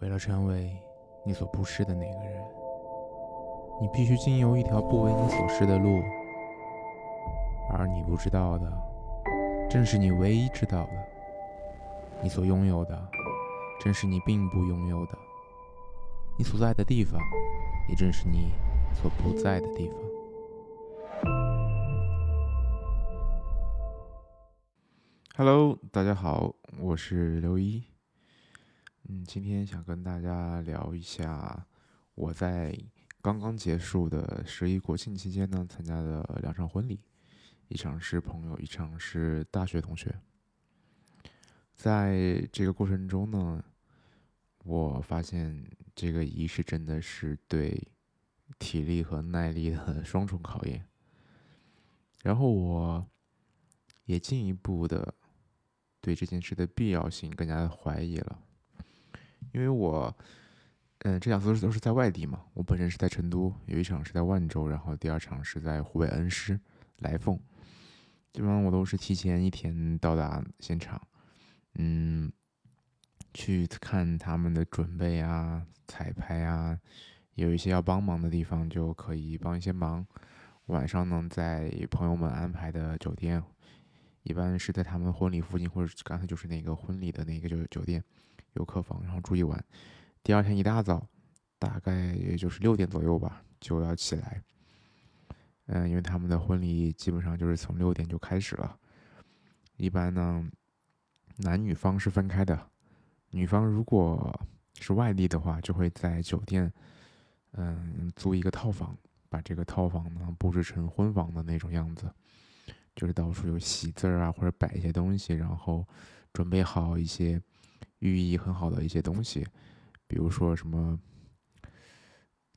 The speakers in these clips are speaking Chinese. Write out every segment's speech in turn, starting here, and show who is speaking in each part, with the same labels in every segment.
Speaker 1: 为了成为你所不是的那个人，你必须经由一条不为你所示的路，而你不知道的，正是你唯一知道的；你所拥有的，正是你并不拥有的；你所在的地方，也正是你所不在的地方。Hello，大家好，我是刘一。嗯，今天想跟大家聊一下我在刚刚结束的十一国庆期间呢参加的两场婚礼，一场是朋友，一场是大学同学。在这个过程中呢，我发现这个仪式真的是对体力和耐力的双重考验。然后我也进一步的对这件事的必要性更加的怀疑了。因为我，嗯，这两次都是在外地嘛。我本身是在成都，有一场是在万州，然后第二场是在湖北恩施来凤。基本上我都是提前一天到达现场，嗯，去看他们的准备啊、彩排啊，有一些要帮忙的地方就可以帮一些忙。晚上呢，在朋友们安排的酒店，一般是在他们婚礼附近，或者刚才就是那个婚礼的那个酒酒店。有客房，然后住一晚。第二天一大早，大概也就是六点左右吧，就要起来。嗯，因为他们的婚礼基本上就是从六点就开始了。一般呢，男女方是分开的。女方如果是外地的话，就会在酒店，嗯，租一个套房，把这个套房呢布置成婚房的那种样子，就是到处有喜字啊，或者摆一些东西，然后准备好一些。寓意很好的一些东西，比如说什么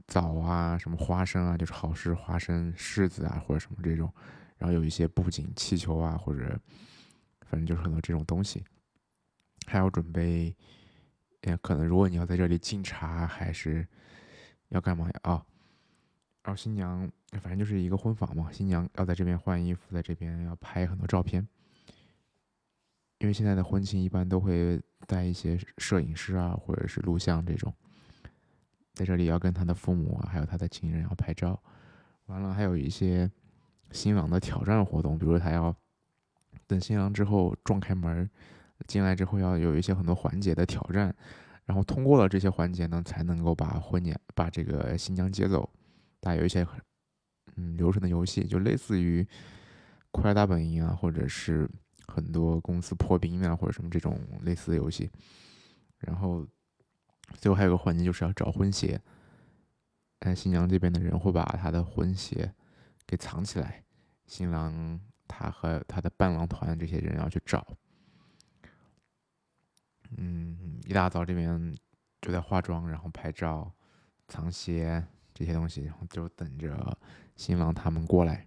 Speaker 1: 枣啊，什么花生啊，就是好事花生、柿子啊，或者什么这种。然后有一些布景、气球啊，或者反正就是很多这种东西。还要准备，也，可能如果你要在这里敬茶，还是要干嘛呀？啊，然后新娘反正就是一个婚房嘛，新娘要在这边换衣服，在这边要拍很多照片。因为现在的婚庆一般都会带一些摄影师啊，或者是录像这种，在这里要跟他的父母啊，还有他的亲人要拍照。完了，还有一些新郎的挑战活动，比如他要等新郎之后撞开门进来之后，要有一些很多环节的挑战，然后通过了这些环节呢，才能够把婚娘把这个新娘接走。大有一些嗯流程的游戏，就类似于《快乐大本营》啊，或者是。很多公司破冰啊，或者什么这种类似的游戏，然后最后还有个环节就是要找婚鞋。哎，新娘这边的人会把她的婚鞋给藏起来，新郎他和他的伴郎团这些人要去找。嗯，一大早这边就在化妆，然后拍照、藏鞋这些东西，然后就等着新郎他们过来。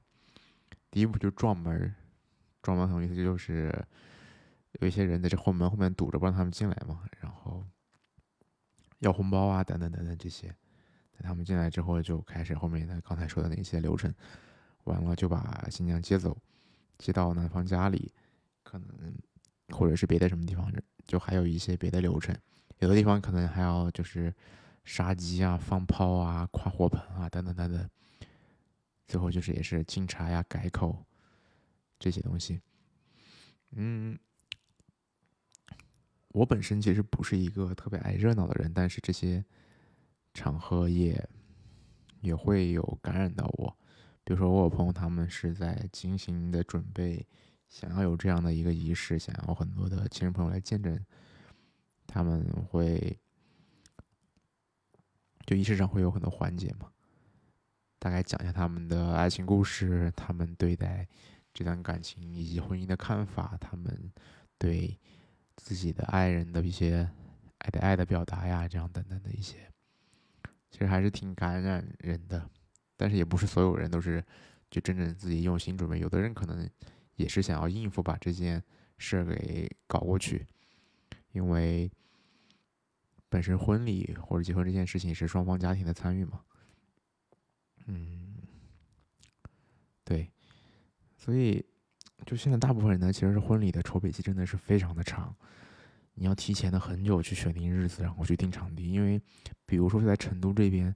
Speaker 1: 第一步就撞门。装马桶意思就是有一些人在这后门后面堵着，不让他们进来嘛。然后要红包啊，等等等等这些，等他们进来之后就开始后面的刚才说的那些流程。完了就把新娘接走，接到男方家里，可能或者是别的什么地方，就还有一些别的流程。有的地方可能还要就是杀鸡啊、放炮啊、跨火盆啊，等等等等。最后就是也是敬茶呀、改口。这些东西，嗯，我本身其实不是一个特别爱热闹的人，但是这些场合也也会有感染到我。比如说，我有朋友他们是在精心的准备，想要有这样的一个仪式，想要很多的亲人朋友来见证，他们会就仪式上会有很多环节嘛，大概讲一下他们的爱情故事，他们对待。这段感情以及婚姻的看法，他们对自己的爱人的一些爱的爱的表达呀，这样等等的一些，其实还是挺感染人的。但是也不是所有人都是就真正自己用心准备，有的人可能也是想要应付把这件事给搞过去，因为本身婚礼或者结婚这件事情是双方家庭的参与嘛。嗯，对。所以，就现在大部分人呢，其实是婚礼的筹备期真的是非常的长，你要提前的很久去选定日子，然后去定场地，因为比如说在成都这边，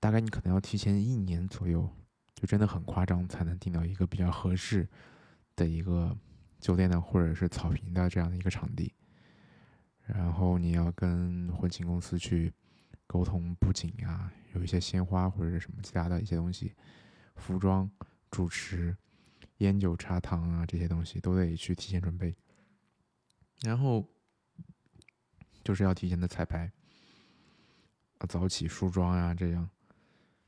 Speaker 1: 大概你可能要提前一年左右，就真的很夸张，才能订到一个比较合适的一个酒店的或者是草坪的这样的一个场地。然后你要跟婚庆公司去沟通布景啊，有一些鲜花或者是什么其他的一些东西，服装、主持、烟酒茶糖啊这些东西都得去提前准备。然后就是要提前的彩排，早起梳妆呀，这样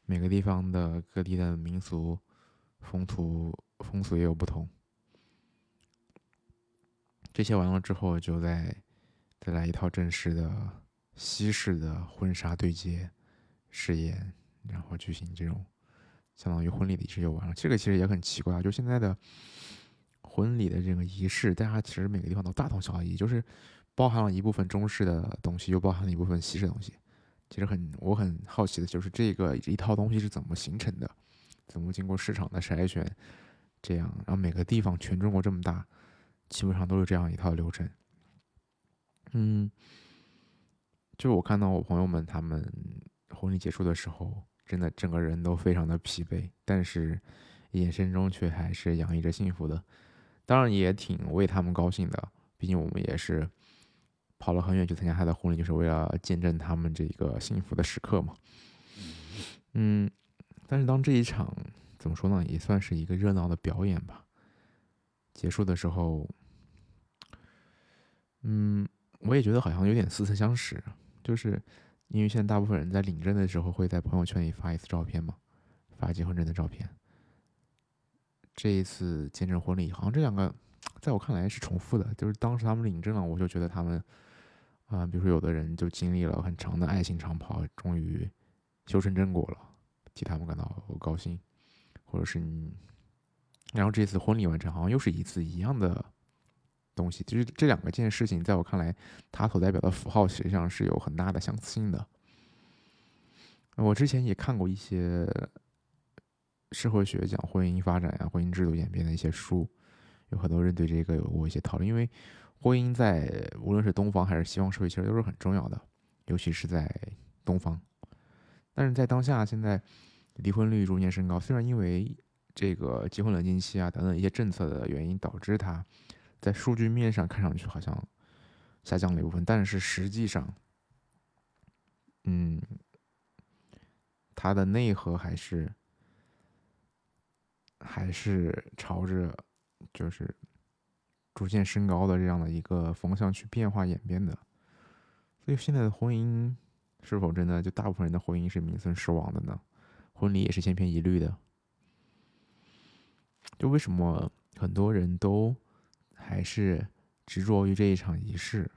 Speaker 1: 每个地方的各地的民俗风土风俗也有不同。这些完了之后，就再。再来一套正式的西式的婚纱对接誓言，然后举行这种相当于婚礼的仪式就完了。这个其实也很奇怪啊，就现在的婚礼的这个仪式，大家其实每个地方都大同小异，就是包含了一部分中式的东西，又包含了一部分西式东西。其实很我很好奇的就是这个一套东西是怎么形成的，怎么经过市场的筛选，这样，然后每个地方全中国这么大，基本上都是这样一套流程。嗯，就我看到我朋友们他们婚礼结束的时候，真的整个人都非常的疲惫，但是眼神中却还是洋溢着幸福的。当然也挺为他们高兴的，毕竟我们也是跑了很远去参加他的婚礼，就是为了见证他们这个幸福的时刻嘛。嗯，但是当这一场怎么说呢，也算是一个热闹的表演吧。结束的时候，嗯。我也觉得好像有点似曾相识，就是因为现在大部分人在领证的时候会在朋友圈里发一次照片嘛，发结婚证的照片。这一次见证婚礼，好像这两个在我看来是重复的，就是当时他们领证了，我就觉得他们啊，比如说有的人就经历了很长的爱情长跑，终于修成正果了，替他们感到高兴，或者是你，然后这次婚礼完成，好像又是一次一样的。东西其实这两个件事情，在我看来，它所代表的符号实际上是有很大的相似性的。我之前也看过一些社会学讲婚姻发展呀、婚姻制度演变的一些书，有很多人对这个有过一些讨论。因为婚姻在无论是东方还是西方社会，其实都是很重要的，尤其是在东方。但是在当下，现在离婚率逐年升高，虽然因为这个结婚冷静期啊等等一些政策的原因，导致它。在数据面上看上去好像下降了一部分，但是实际上，嗯，它的内核还是还是朝着就是逐渐升高的这样的一个方向去变化演变的。所以现在的婚姻是否真的就大部分人的婚姻是名存实亡的呢？婚礼也是千篇一律的？就为什么很多人都？还是执着于这一场仪式，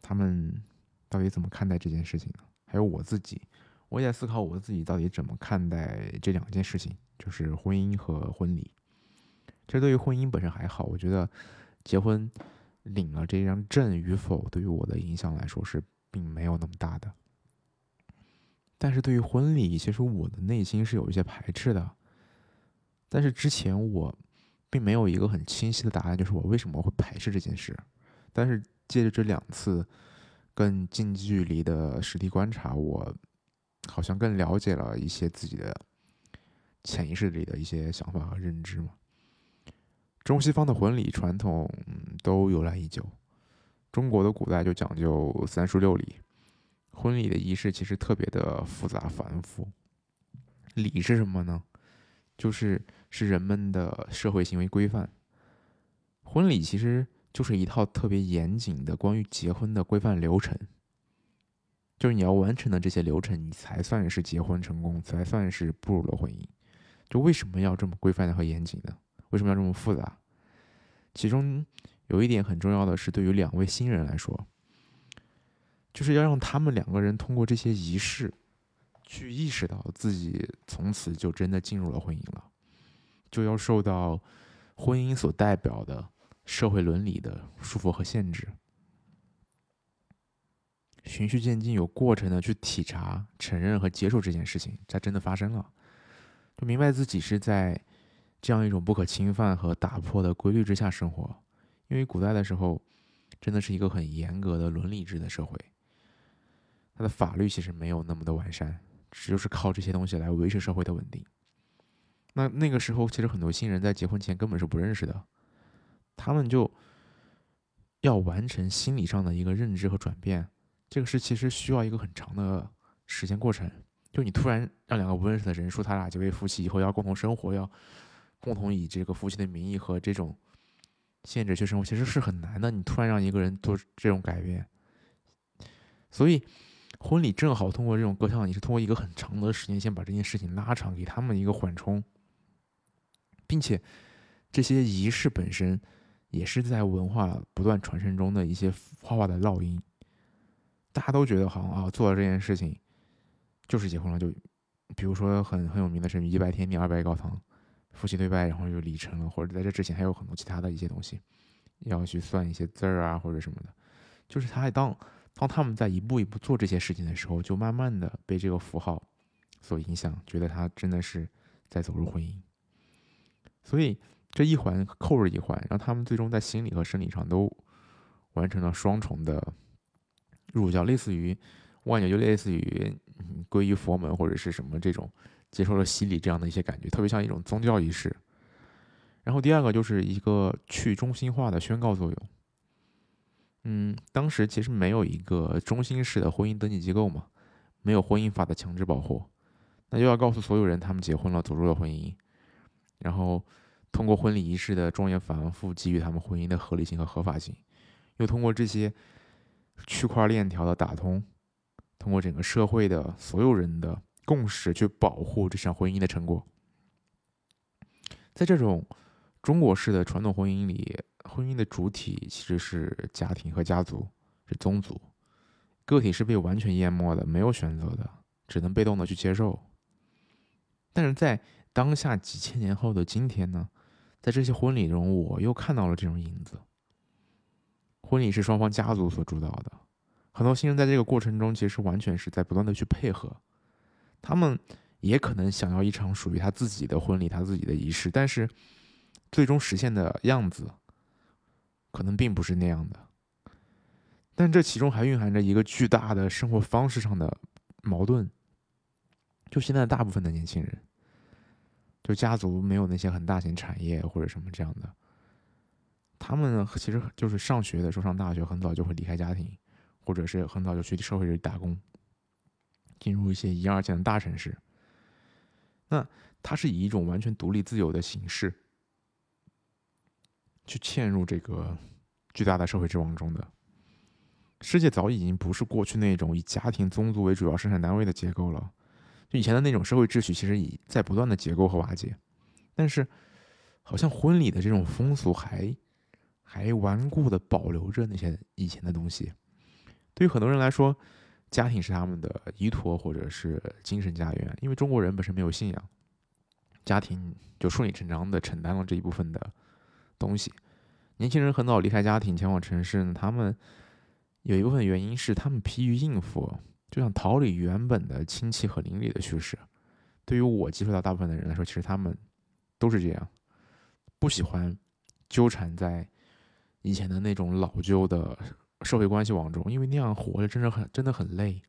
Speaker 1: 他们到底怎么看待这件事情呢？还有我自己，我也在思考我自己到底怎么看待这两件事情，就是婚姻和婚礼。其实对于婚姻本身还好，我觉得结婚领了这张证与否，对于我的影响来说是并没有那么大的。但是对于婚礼，其实我的内心是有一些排斥的。但是之前我。并没有一个很清晰的答案，就是我为什么会排斥这件事。但是借着这两次更近距离的实地观察，我好像更了解了一些自己的潜意识里的一些想法和认知嘛。中西方的婚礼传统都由来已久，中国的古代就讲究三书六礼，婚礼的仪式其实特别的复杂繁复。礼是什么呢？就是是人们的社会行为规范。婚礼其实就是一套特别严谨的关于结婚的规范流程，就是你要完成的这些流程，你才算是结婚成功，才算是步入了婚姻。就为什么要这么规范和严谨呢？为什么要这么复杂？其中有一点很重要的是，对于两位新人来说，就是要让他们两个人通过这些仪式。去意识到自己从此就真的进入了婚姻了，就要受到婚姻所代表的社会伦理的束缚和限制，循序渐进、有过程的去体察、承认和接受这件事情，它真的发生了，就明白自己是在这样一种不可侵犯和打破的规律之下生活。因为古代的时候，真的是一个很严格的伦理制的社会，它的法律其实没有那么的完善，只就是靠这些东西来维持社会的稳定。那那个时候，其实很多新人在结婚前根本是不认识的，他们就要完成心理上的一个认知和转变，这个是其实需要一个很长的时间过程。就你突然让两个不认识的人说他俩结为夫妻以后要共同生活，要共同以这个夫妻的名义和这种限制去生活，其实是很难的。你突然让一个人做这种改变，所以婚礼正好通过这种各项，你是通过一个很长的时间先把这件事情拉长，给他们一个缓冲。并且，这些仪式本身也是在文化不断传承中的一些画画的烙印。大家都觉得好像啊，做了这件事情就是结婚了。就比如说很很有名的是一拜天地，二拜高堂，夫妻对拜，然后就礼成了。或者在这之前还有很多其他的一些东西，要去算一些字儿啊或者什么的。就是他当当他们在一步一步做这些事情的时候，就慢慢的被这个符号所影响，觉得他真的是在走入婚姻。所以这一环扣着一环，让他们最终在心理和生理上都完成了双重的入教，类似于万年，就类似于皈依佛门或者是什么这种接受了洗礼这样的一些感觉，特别像一种宗教仪式。然后第二个就是一个去中心化的宣告作用。嗯，当时其实没有一个中心式的婚姻登记机构嘛，没有婚姻法的强制保护，那就要告诉所有人他们结婚了，走入了婚姻。然后，通过婚礼仪式的庄严繁复，给予他们婚姻的合理性和合法性；又通过这些区块链条的打通，通过整个社会的所有人的共识去保护这场婚姻的成果。在这种中国式的传统婚姻里，婚姻的主体其实是家庭和家族，是宗族，个体是被完全淹没的，没有选择的，只能被动的去接受。但是在当下几千年后的今天呢，在这些婚礼中，我又看到了这种影子。婚礼是双方家族所主导的，很多新人在这个过程中，其实完全是在不断的去配合。他们也可能想要一场属于他自己的婚礼，他自己的仪式，但是最终实现的样子，可能并不是那样的。但这其中还蕴含着一个巨大的生活方式上的矛盾。就现在大部分的年轻人。就家族没有那些很大型产业或者什么这样的，他们其实就是上学的时候上大学很早就会离开家庭，或者是很早就去社会里打工，进入一些一二线的大城市。那他是以一种完全独立自由的形式，去嵌入这个巨大的社会之网中的。世界早已经不是过去那种以家庭宗族为主要生产单位的结构了。就以前的那种社会秩序，其实已在不断的结构和瓦解，但是好像婚礼的这种风俗还还顽固的保留着那些以前的东西。对于很多人来说，家庭是他们的依托或者是精神家园，因为中国人本身没有信仰，家庭就顺理成章的承担了这一部分的东西。年轻人很早离开家庭前往城市，他们有一部分原因是他们疲于应付。就像逃离原本的亲戚和邻里的叙事，对于我接触到大部分的人来说，其实他们都是这样，不喜欢纠缠在以前的那种老旧的社会关系网中，因为那样活着真的很真的很累。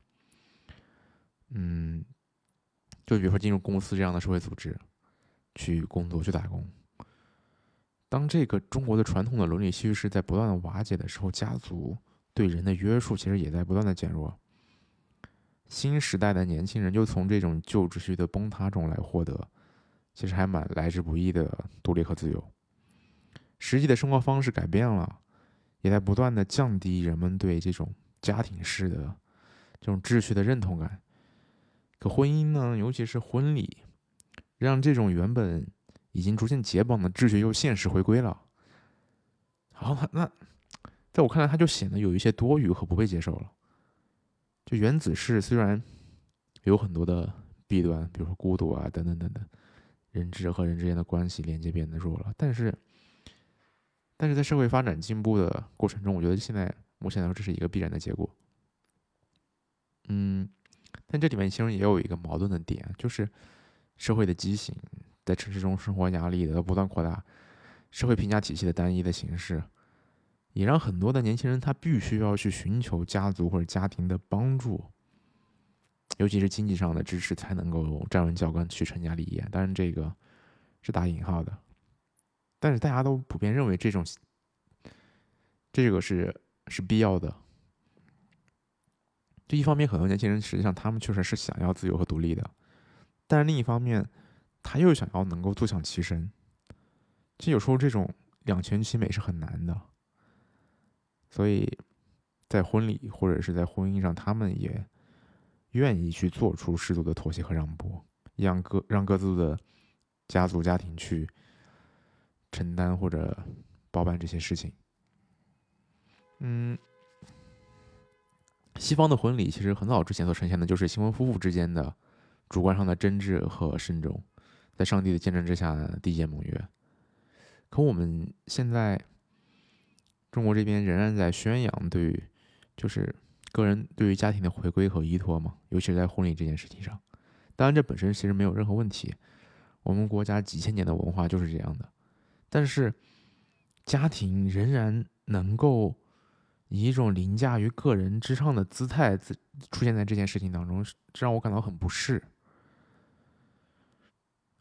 Speaker 1: 嗯，就比如说进入公司这样的社会组织去工作去打工，当这个中国的传统的伦理叙事在不断的瓦解的时候，家族对人的约束其实也在不断的减弱。新时代的年轻人就从这种旧秩序的崩塌中来获得，其实还蛮来之不易的独立和自由。实际的生活方式改变了，也在不断的降低人们对这种家庭式的这种秩序的认同感。可婚姻呢，尤其是婚礼，让这种原本已经逐渐解绑的秩序又现实回归了。好，那在我看来，它就显得有一些多余和不被接受了。原子式虽然有很多的弊端，比如说孤独啊等等等等，人质和人之间的关系连接变得弱了，但是，但是在社会发展进步的过程中，我觉得现在目前来说这是一个必然的结果。嗯，但这里面其实也有一个矛盾的点，就是社会的畸形，在城市中生活压力的不断扩大，社会评价体系的单一的形式，也让很多的年轻人他必须要去寻求家族或者家庭的帮助，尤其是经济上的支持，才能够站稳脚跟去成家立业。当然，这个是打引号的，但是大家都普遍认为这种这个是是必要的。这一方面，很多年轻人实际上他们确实是想要自由和独立的，但是另一方面，他又想要能够坐享其成。其实有时候这种两全其美是很难的。所以，在婚礼或者是在婚姻上，他们也愿意去做出适度的妥协和让步，让各让各自的家族家庭去承担或者包办这些事情。嗯，西方的婚礼其实很早之前所呈现的就是新婚夫妇之间的主观上的真挚和慎重，在上帝的见证之下缔结盟约。可我们现在。中国这边仍然在宣扬对于，就是个人对于家庭的回归和依托嘛，尤其是在婚礼这件事情上。当然，这本身其实没有任何问题，我们国家几千年的文化就是这样的。但是，家庭仍然能够以一种凌驾于个人之上的姿态出现在这件事情当中，这让我感到很不适。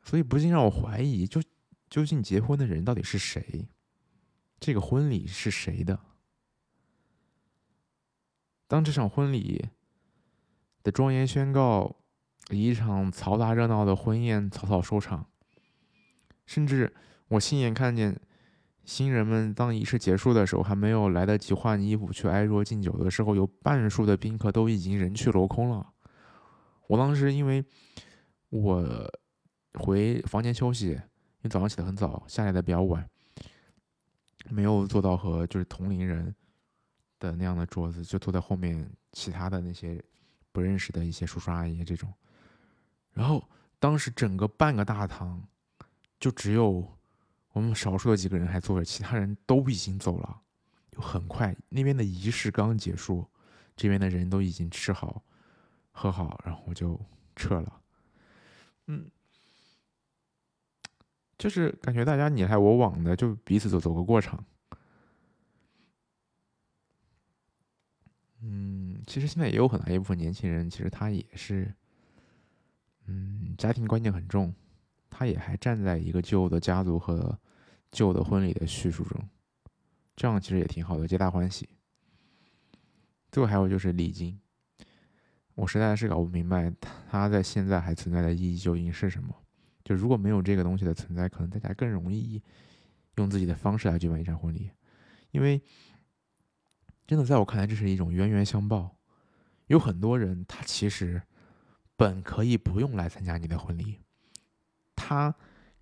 Speaker 1: 所以，不禁让我怀疑，就究竟结婚的人到底是谁？这个婚礼是谁的？当这场婚礼的庄严宣告，以一场嘈杂热闹的婚宴草草收场，甚至我亲眼看见新人们当仪式结束的时候，还没有来得及换衣服去挨桌敬酒的时候，有半数的宾客都已经人去楼空了。我当时因为我回房间休息，因为早上起得很早，下来的比较晚。没有坐到和就是同龄人的那样的桌子，就坐在后面其他的那些不认识的一些叔叔阿姨这种。然后当时整个半个大堂就只有我们少数的几个人还坐着，其他人都已经走了。就很快那边的仪式刚结束，这边的人都已经吃好喝好，然后就撤了。嗯。就是感觉大家你来我往的，就彼此走走个过场。嗯，其实现在也有很大一部分年轻人，其实他也是，嗯，家庭观念很重，他也还站在一个旧的家族和旧的婚礼的叙述中，这样其实也挺好的，皆大欢喜。最后还有就是礼金，我实在是搞不明白它在现在还存在的意义究竟是什么。就如果没有这个东西的存在，可能大家更容易用自己的方式来举办一场婚礼，因为真的在我看来，这是一种冤冤相报。有很多人他其实本可以不用来参加你的婚礼，他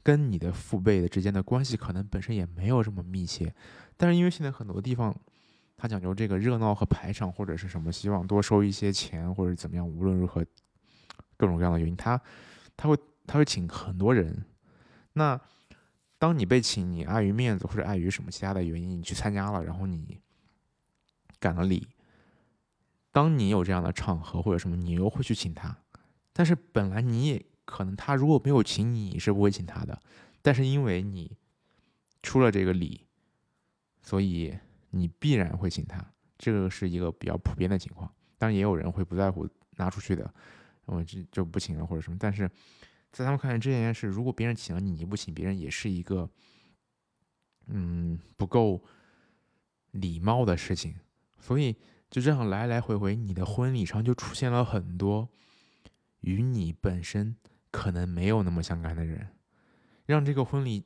Speaker 1: 跟你的父辈的之间的关系可能本身也没有这么密切，但是因为现在很多地方他讲究这个热闹和排场或者是什么，希望多收一些钱或者怎么样，无论如何各种各样的原因，他他会。他会请很多人，那当你被请，你碍于面子或者碍于什么其他的原因，你去参加了，然后你赶了礼。当你有这样的场合或者什么，你又会去请他，但是本来你也可能他如果没有请你，你是不会请他的，但是因为你出了这个礼，所以你必然会请他，这个是一个比较普遍的情况。当然也有人会不在乎拿出去的，我就就不请了或者什么，但是。在他们看来，这件事如果别人请了你，你不请别人，也是一个，嗯，不够礼貌的事情。所以就这样来来回回，你的婚礼上就出现了很多与你本身可能没有那么相干的人，让这个婚礼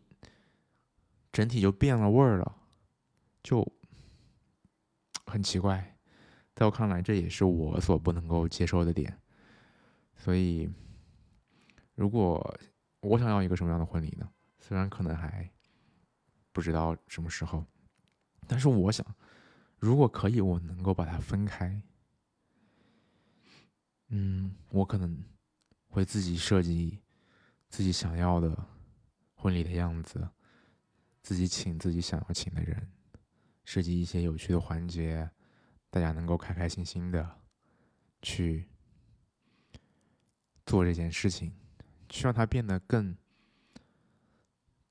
Speaker 1: 整体就变了味儿了，就很奇怪。在我看来，这也是我所不能够接受的点。所以。如果我想要一个什么样的婚礼呢？虽然可能还不知道什么时候，但是我想，如果可以，我能够把它分开。嗯，我可能会自己设计自己想要的婚礼的样子，自己请自己想要请的人，设计一些有趣的环节，大家能够开开心心的去做这件事情。需要它变得更、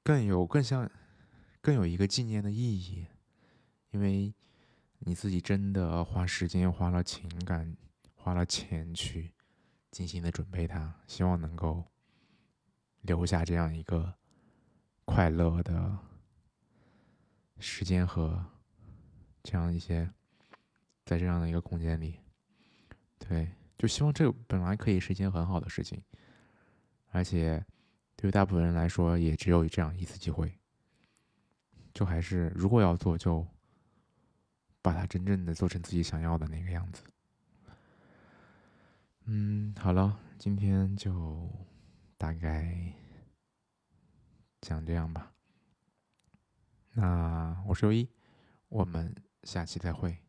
Speaker 1: 更有、更像、更有一个纪念的意义，因为你自己真的花时间、花了情感、花了钱去精心的准备它，希望能够留下这样一个快乐的时间和这样一些，在这样的一个空间里，对，就希望这本来可以是一件很好的事情，而且对于大部分人来说，也只有这样一次机会。就还是，如果要做，就把它真正的做成自己想要的那个样子。嗯，好了，今天就大概讲这样吧。那我是优一，我们下期再会。